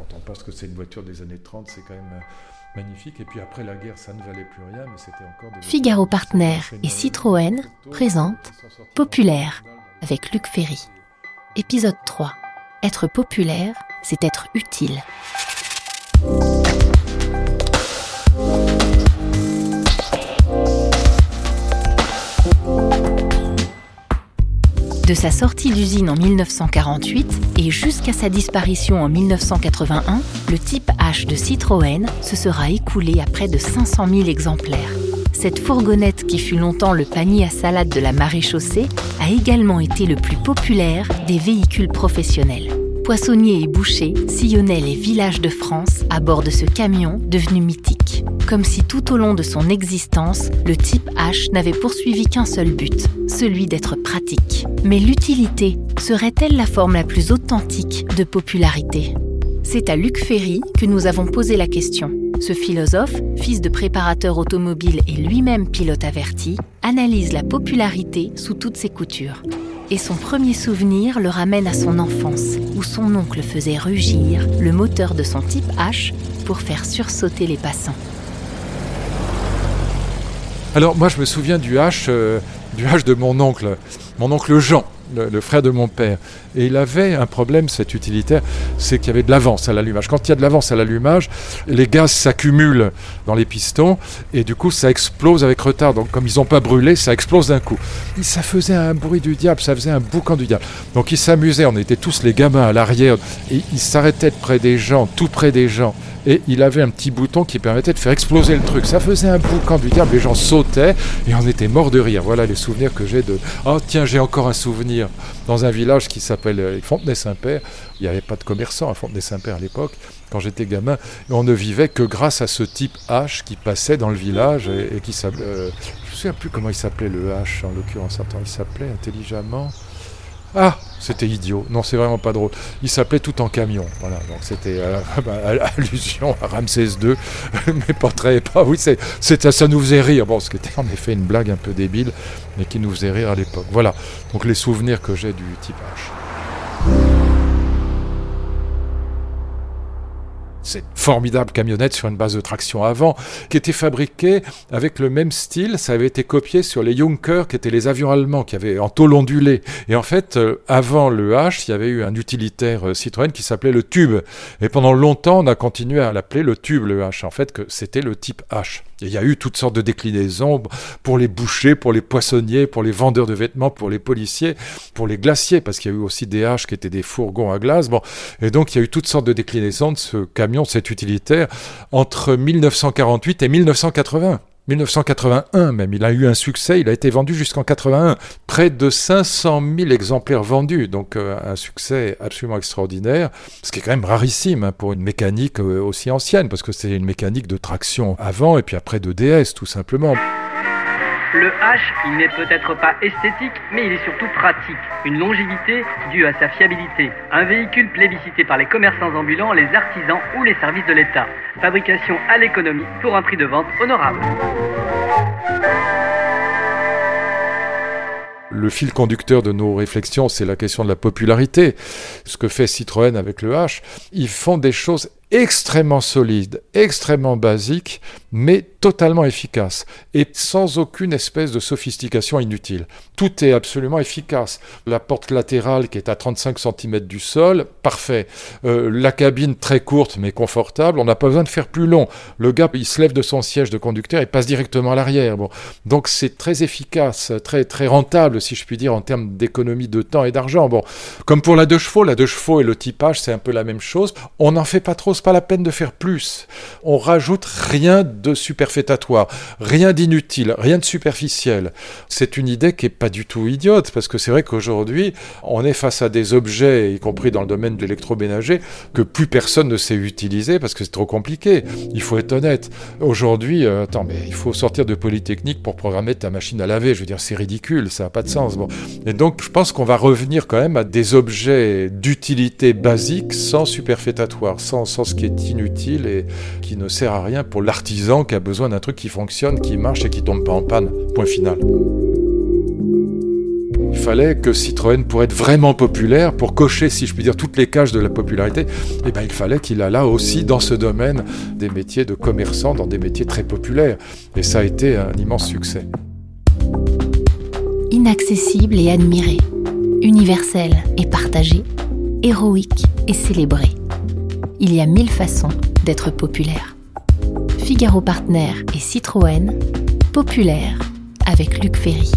quand on pense que c'est une voiture des années 30, c'est quand même magnifique. Et puis après la guerre, ça ne valait plus rien, mais c'était encore des Figaro Partner et Citroën présentent Populaire avec Luc Ferry. Épisode 3. Être populaire, c'est être utile. De sa sortie d'usine en 1948 et jusqu'à sa disparition en 1981, le type H de Citroën se sera écoulé à près de 500 000 exemplaires. Cette fourgonnette qui fut longtemps le panier à salade de la maréchaussée a également été le plus populaire des véhicules professionnels. Poissonniers et bouchers sillonnaient les villages de France à bord de ce camion devenu mythique. Comme si tout au long de son existence, le type H n'avait poursuivi qu'un seul but, celui d'être pratique. Mais l'utilité serait-elle la forme la plus authentique de popularité? C'est à Luc Ferry que nous avons posé la question. Ce philosophe, fils de préparateur automobile et lui-même pilote averti, analyse la popularité sous toutes ses coutures. Et son premier souvenir le ramène à son enfance, où son oncle faisait rugir le moteur de son type H pour faire sursauter les passants. Alors moi je me souviens du H, euh, du H de mon oncle, mon oncle Jean le, frère de mon père. Et il avait un problème, cet utilitaire, c'est qu'il y avait de l'avance à l'allumage. Quand il y a de l'avance à l'allumage, les gaz s'accumulent dans les pistons et du coup ça explose avec retard. Donc comme ils n'ont pas brûlé, ça explose d'un coup. Et ça faisait un bruit du diable, ça faisait un boucan du diable. Donc il s'amusait, on était tous les gamins à l'arrière et il s'arrêtait près des gens, tout près des gens et il avait un petit bouton qui permettait de faire exploser le truc. Ça faisait un boucan du diable, les gens sautaient et on était morts de rire. Voilà les souvenirs que j'ai de. Oh tiens, j'ai encore un souvenir dans un village qui s'appelle euh, Fontenay-Saint-Père. Il n'y avait pas de commerçants à Fontenay-Saint-Père à l'époque, quand j'étais gamin. On ne vivait que grâce à ce type H qui passait dans le village et, qui s'appelait. Euh, je ne me souviens plus comment il s'appelait le H en l'occurrence. Il s'appelait intelligemment. Ah, c'était idiot. Non, c'est vraiment pas drôle. Il s'appelait tout en camion. Voilà, donc c'était euh, bah, allusion à Ramsès II, mais pas très. Pas, oui, c'est, ça nous faisait rire. Bon, ce qui était en effet une blague un peu débile, mais qui nous faisait rire à l'époque. Voilà, donc les souvenirs que j'ai du type cette formidable camionnette sur une base de traction avant, qui était fabriquée avec le même style. Ça avait été copié sur les Junker, qui étaient les avions allemands, qui avaient en tôle ondulée. Et en fait, euh, avant le H, il y avait eu un utilitaire euh, Citroën qui s'appelait le Tube. Et pendant longtemps, on a continué à l'appeler le Tube, le H. En fait, que c'était le type H. Il y a eu toutes sortes de déclinaisons pour les bouchers, pour les poissonniers, pour les vendeurs de vêtements, pour les policiers, pour les glaciers, parce qu'il y a eu aussi des haches qui étaient des fourgons à glace. Bon. Et donc il y a eu toutes sortes de déclinaisons de ce camion, cet utilitaire, entre 1948 et 1980. 1981 même. Il a eu un succès, il a été vendu jusqu'en 81. Près de 500 000 exemplaires vendus, donc euh, un succès absolument extraordinaire, ce qui est quand même rarissime hein, pour une mécanique euh, aussi ancienne, parce que c'est une mécanique de traction avant et puis après de DS tout simplement. Le H, il n'est peut-être pas esthétique, mais il est surtout pratique. Une longévité due à sa fiabilité. Un véhicule plébiscité par les commerçants ambulants, les artisans ou les services de l'État. Fabrication à l'économie pour un prix de vente honorable. Le fil conducteur de nos réflexions, c'est la question de la popularité. Ce que fait Citroën avec le H, ils font des choses extrêmement solides, extrêmement basiques, mais totalement efficace et sans aucune espèce de sophistication inutile. Tout est absolument efficace. La porte latérale qui est à 35 cm du sol, parfait. Euh, la cabine très courte mais confortable, on n'a pas besoin de faire plus long. Le gars, il se lève de son siège de conducteur et passe directement à l'arrière. Bon. Donc c'est très efficace, très, très rentable, si je puis dire, en termes d'économie de temps et d'argent. Bon. Comme pour la deux chevaux, la deux chevaux et le typage, c'est un peu la même chose. On n'en fait pas trop, c'est pas la peine de faire plus. On rajoute rien de super superfétatoire, rien d'inutile, rien de superficiel. C'est une idée qui n'est pas du tout idiote, parce que c'est vrai qu'aujourd'hui, on est face à des objets, y compris dans le domaine de l'électroménager, que plus personne ne sait utiliser parce que c'est trop compliqué. Il faut être honnête. Aujourd'hui, euh, attends, mais il faut sortir de Polytechnique pour programmer ta machine à laver. Je veux dire, c'est ridicule, ça n'a pas de sens. Bon. Et donc, je pense qu'on va revenir quand même à des objets d'utilité basique sans superfétatoire, sans, sans ce qui est inutile et qui ne sert à rien pour l'artisan qui a besoin d'un truc qui fonctionne, qui marche et qui tombe pas en panne. Point final. Il fallait que Citroën, pour être vraiment populaire, pour cocher, si je puis dire, toutes les cages de la popularité, eh ben, il fallait qu'il là aussi dans ce domaine des métiers de commerçant, dans des métiers très populaires. Et ça a été un immense succès. Inaccessible et admiré, universel et partagé, héroïque et célébré. Il y a mille façons d'être populaire. Figaro Partner et Citroën, populaire avec Luc Ferry.